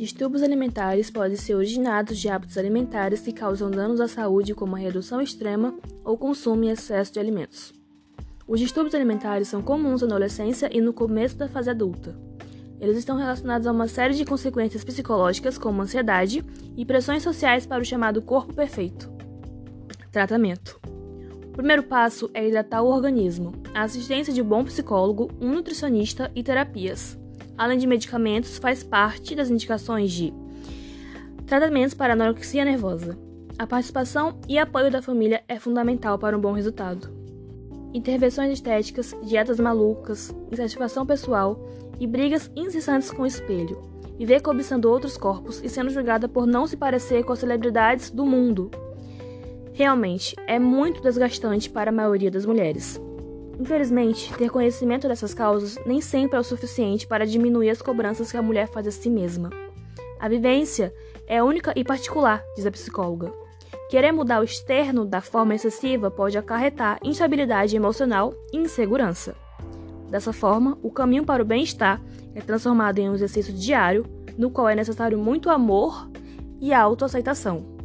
Distúrbios alimentares podem ser originados de hábitos alimentares que causam danos à saúde, como a redução extrema ou consumo em excesso de alimentos. Os distúrbios alimentares são comuns na adolescência e no começo da fase adulta. Eles estão relacionados a uma série de consequências psicológicas, como ansiedade e pressões sociais para o chamado corpo perfeito. Tratamento: O primeiro passo é hidratar o organismo, a assistência de um bom psicólogo, um nutricionista e terapias além de medicamentos, faz parte das indicações de tratamentos para anorexia nervosa. A participação e apoio da família é fundamental para um bom resultado. Intervenções estéticas, dietas malucas, insatisfação pessoal e brigas incessantes com o espelho. Viver cobiçando outros corpos e sendo julgada por não se parecer com as celebridades do mundo. Realmente, é muito desgastante para a maioria das mulheres. Infelizmente, ter conhecimento dessas causas nem sempre é o suficiente para diminuir as cobranças que a mulher faz a si mesma. A vivência é única e particular, diz a psicóloga. Querer mudar o externo da forma excessiva pode acarretar instabilidade emocional e insegurança. Dessa forma, o caminho para o bem-estar é transformado em um exercício diário, no qual é necessário muito amor e autoaceitação.